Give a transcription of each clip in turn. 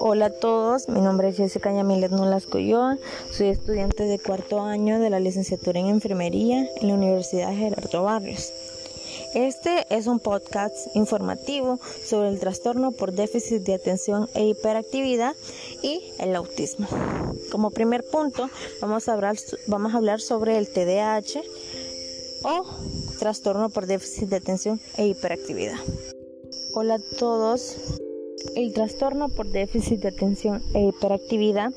Hola a todos, mi nombre es Jessica Yamilet Nolasco soy estudiante de cuarto año de la licenciatura en enfermería en la Universidad Gerardo Barrios. Este es un podcast informativo sobre el trastorno por déficit de atención e hiperactividad y el autismo. Como primer punto, vamos a hablar, vamos a hablar sobre el TDAH o trastorno por déficit de atención e hiperactividad. Hola a todos. El trastorno por déficit de atención e hiperactividad,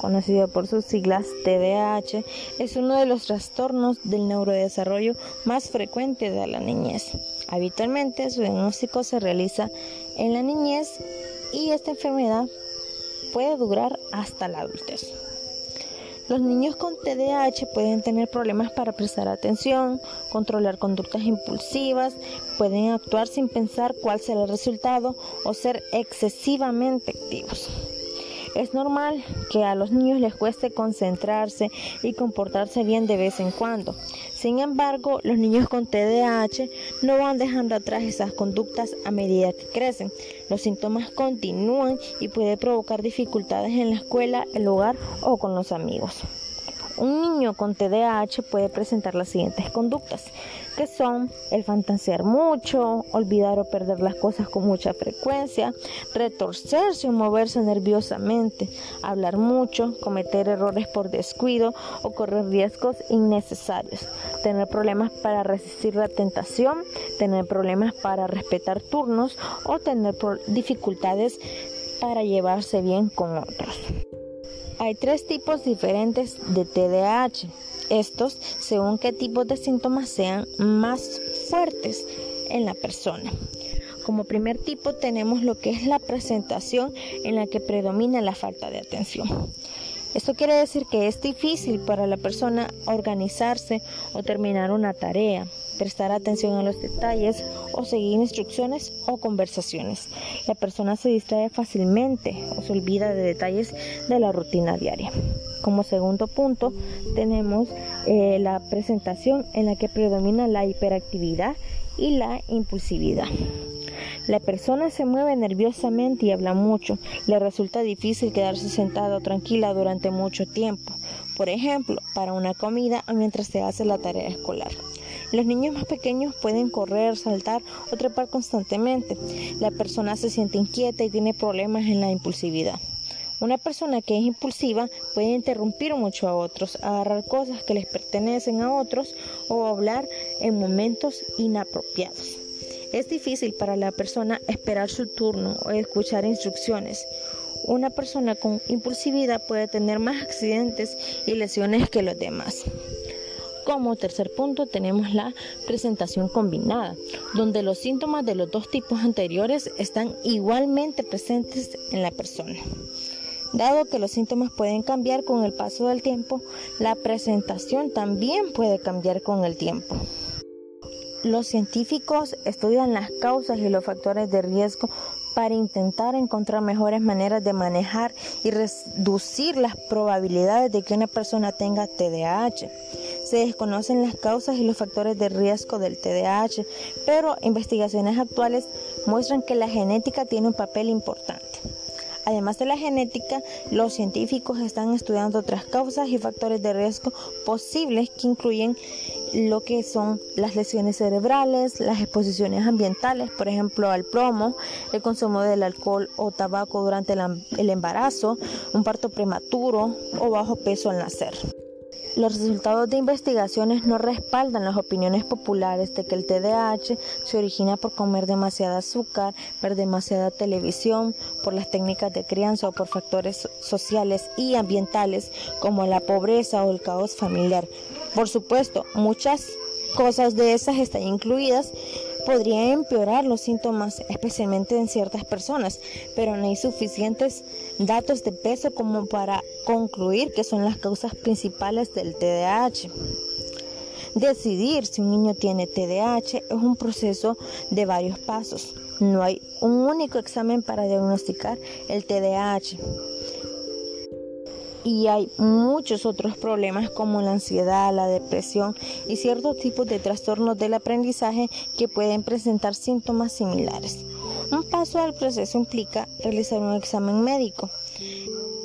conocido por sus siglas TDAH, es uno de los trastornos del neurodesarrollo más frecuentes de la niñez. Habitualmente su diagnóstico se realiza en la niñez y esta enfermedad puede durar hasta la adultez. Los niños con TDAH pueden tener problemas para prestar atención, controlar conductas impulsivas, pueden actuar sin pensar cuál será el resultado o ser excesivamente activos. Es normal que a los niños les cueste concentrarse y comportarse bien de vez en cuando. Sin embargo, los niños con TDAH no van dejando atrás esas conductas a medida que crecen. Los síntomas continúan y puede provocar dificultades en la escuela, el hogar o con los amigos. Un niño con TDAH puede presentar las siguientes conductas, que son el fantasear mucho, olvidar o perder las cosas con mucha frecuencia, retorcerse o moverse nerviosamente, hablar mucho, cometer errores por descuido o correr riesgos innecesarios, tener problemas para resistir la tentación, tener problemas para respetar turnos o tener dificultades para llevarse bien con otros. Hay tres tipos diferentes de TDAH. Estos según qué tipo de síntomas sean más fuertes en la persona. Como primer tipo tenemos lo que es la presentación en la que predomina la falta de atención. Esto quiere decir que es difícil para la persona organizarse o terminar una tarea, prestar atención a los detalles o seguir instrucciones o conversaciones. La persona se distrae fácilmente o se olvida de detalles de la rutina diaria. Como segundo punto tenemos eh, la presentación en la que predomina la hiperactividad y la impulsividad. La persona se mueve nerviosamente y habla mucho. Le resulta difícil quedarse sentada o tranquila durante mucho tiempo. Por ejemplo, para una comida o mientras se hace la tarea escolar. Los niños más pequeños pueden correr, saltar o trepar constantemente. La persona se siente inquieta y tiene problemas en la impulsividad. Una persona que es impulsiva puede interrumpir mucho a otros, agarrar cosas que les pertenecen a otros o hablar en momentos inapropiados. Es difícil para la persona esperar su turno o escuchar instrucciones. Una persona con impulsividad puede tener más accidentes y lesiones que los demás. Como tercer punto tenemos la presentación combinada, donde los síntomas de los dos tipos anteriores están igualmente presentes en la persona. Dado que los síntomas pueden cambiar con el paso del tiempo, la presentación también puede cambiar con el tiempo. Los científicos estudian las causas y los factores de riesgo para intentar encontrar mejores maneras de manejar y reducir las probabilidades de que una persona tenga TDAH. Se desconocen las causas y los factores de riesgo del TDAH, pero investigaciones actuales muestran que la genética tiene un papel importante. Además de la genética, los científicos están estudiando otras causas y factores de riesgo posibles que incluyen lo que son las lesiones cerebrales, las exposiciones ambientales, por ejemplo al plomo, el consumo del alcohol o tabaco durante el embarazo, un parto prematuro o bajo peso al nacer. Los resultados de investigaciones no respaldan las opiniones populares de que el TDAH se origina por comer demasiada azúcar, ver demasiada televisión, por las técnicas de crianza o por factores sociales y ambientales como la pobreza o el caos familiar. Por supuesto, muchas cosas de esas están incluidas podría empeorar los síntomas, especialmente en ciertas personas, pero no hay suficientes datos de peso como para concluir que son las causas principales del TDAH. Decidir si un niño tiene TDAH es un proceso de varios pasos. No hay un único examen para diagnosticar el TDAH. Y hay muchos otros problemas como la ansiedad, la depresión y ciertos tipos de trastornos del aprendizaje que pueden presentar síntomas similares. Un paso al proceso implica realizar un examen médico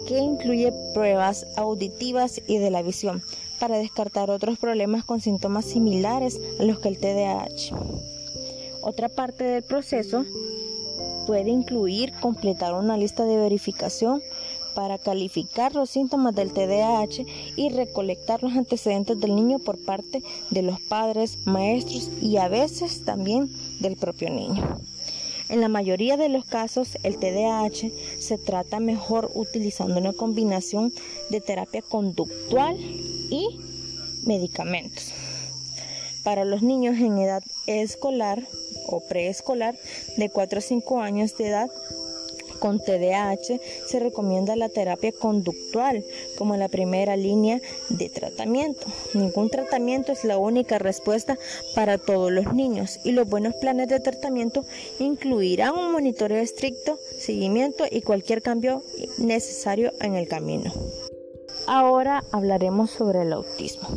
que incluye pruebas auditivas y de la visión para descartar otros problemas con síntomas similares a los que el TDAH. Otra parte del proceso puede incluir completar una lista de verificación para calificar los síntomas del TDAH y recolectar los antecedentes del niño por parte de los padres, maestros y a veces también del propio niño. En la mayoría de los casos, el TDAH se trata mejor utilizando una combinación de terapia conductual y medicamentos. Para los niños en edad escolar o preescolar de 4 a 5 años de edad, con TDAH se recomienda la terapia conductual como la primera línea de tratamiento. Ningún tratamiento es la única respuesta para todos los niños y los buenos planes de tratamiento incluirán un monitoreo estricto, seguimiento y cualquier cambio necesario en el camino. Ahora hablaremos sobre el autismo.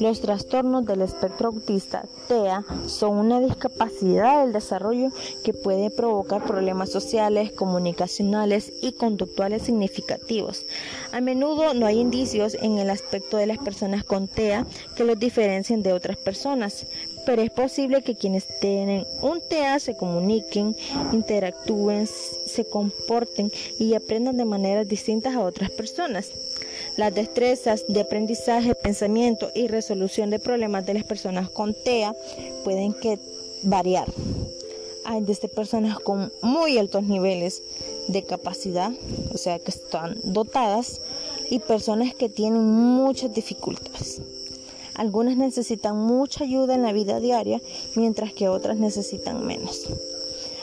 Los trastornos del espectro autista, TEA, son una discapacidad del desarrollo que puede provocar problemas sociales, comunicacionales y conductuales significativos. A menudo no hay indicios en el aspecto de las personas con TEA que los diferencien de otras personas, pero es posible que quienes tienen un TEA se comuniquen, interactúen, se comporten y aprendan de maneras distintas a otras personas. Las destrezas de aprendizaje, pensamiento y resolución de problemas de las personas con TEA pueden variar. Hay desde personas con muy altos niveles de capacidad, o sea que están dotadas, y personas que tienen muchas dificultades. Algunas necesitan mucha ayuda en la vida diaria, mientras que otras necesitan menos.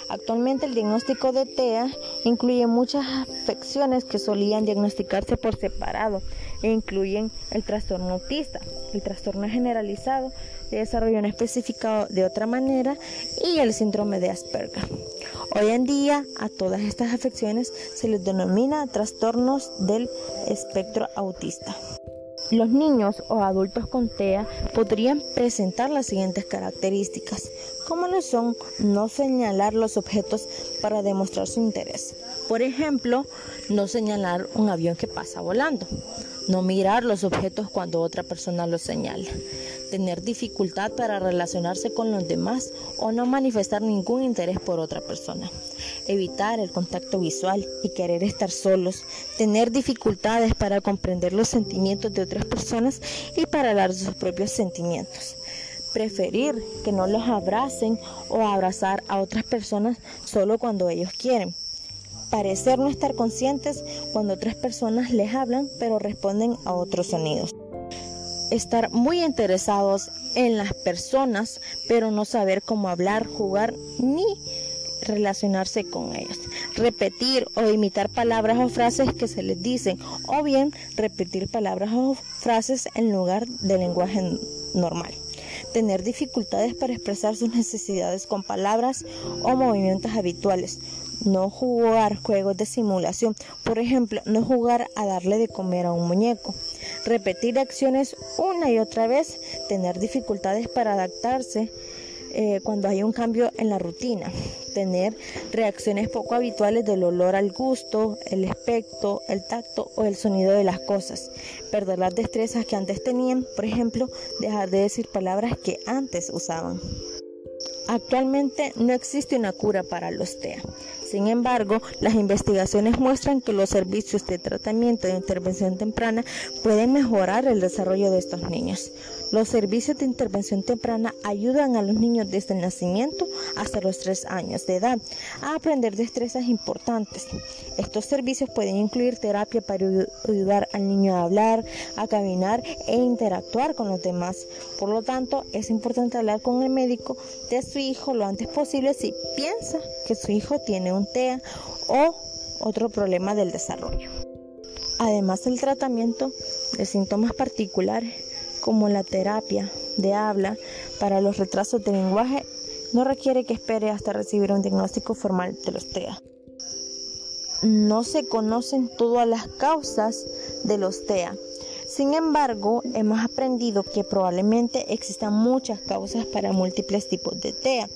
Actualmente el diagnóstico de TEA incluye muchas afecciones que solían diagnosticarse por separado e incluyen el trastorno autista, el trastorno generalizado de desarrollo no especificado de otra manera y el síndrome de Asperger. Hoy en día a todas estas afecciones se les denomina trastornos del espectro autista. Los niños o adultos con TEA podrían presentar las siguientes características, como no son no señalar los objetos para demostrar su interés. Por ejemplo, no señalar un avión que pasa volando, no mirar los objetos cuando otra persona los señala, tener dificultad para relacionarse con los demás o no manifestar ningún interés por otra persona, evitar el contacto visual y querer estar solos, tener dificultades para comprender los sentimientos de otras personas y para de sus propios sentimientos. Preferir que no los abracen o abrazar a otras personas solo cuando ellos quieren. Parecer no estar conscientes cuando otras personas les hablan pero responden a otros sonidos estar muy interesados en las personas, pero no saber cómo hablar, jugar ni relacionarse con ellos. Repetir o imitar palabras o frases que se les dicen, o bien repetir palabras o frases en lugar de lenguaje normal. Tener dificultades para expresar sus necesidades con palabras o movimientos habituales. No jugar juegos de simulación. Por ejemplo, no jugar a darle de comer a un muñeco repetir acciones una y otra vez, tener dificultades para adaptarse eh, cuando hay un cambio en la rutina, tener reacciones poco habituales del olor al gusto, el aspecto, el tacto o el sonido de las cosas, perder las destrezas que antes tenían, por ejemplo, dejar de decir palabras que antes usaban. Actualmente no existe una cura para los TEA. Sin embargo, las investigaciones muestran que los servicios de tratamiento de intervención temprana pueden mejorar el desarrollo de estos niños. Los servicios de intervención temprana ayudan a los niños desde el nacimiento hasta los 3 años de edad a aprender destrezas importantes. Estos servicios pueden incluir terapia para ayudar al niño a hablar, a caminar e interactuar con los demás. Por lo tanto, es importante hablar con el médico de su hijo lo antes posible si piensa que su hijo tiene un TEA o otro problema del desarrollo. Además del tratamiento de síntomas particulares, como la terapia de habla para los retrasos de lenguaje, no requiere que espere hasta recibir un diagnóstico formal de los TEA. No se conocen todas las causas de los TEA. Sin embargo, hemos aprendido que probablemente existan muchas causas para múltiples tipos de TEA.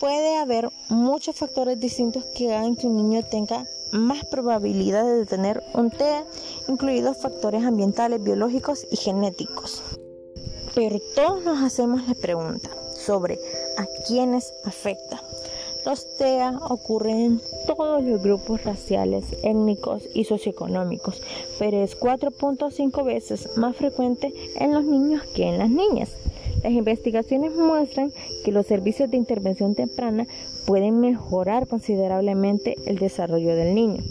Puede haber muchos factores distintos que hagan que un niño tenga más probabilidades de tener un TEA, incluidos factores ambientales, biológicos y genéticos. Pero todos nos hacemos la pregunta sobre a quiénes afecta. Los TEA ocurren en todos los grupos raciales, étnicos y socioeconómicos, pero es 4.5 veces más frecuente en los niños que en las niñas. Las investigaciones muestran que los servicios de intervención temprana pueden mejorar considerablemente el desarrollo del niño,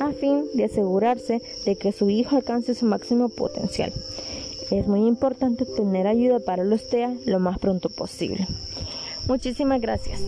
a fin de asegurarse de que su hijo alcance su máximo potencial. Es muy importante obtener ayuda para los TEA lo más pronto posible. Muchísimas gracias.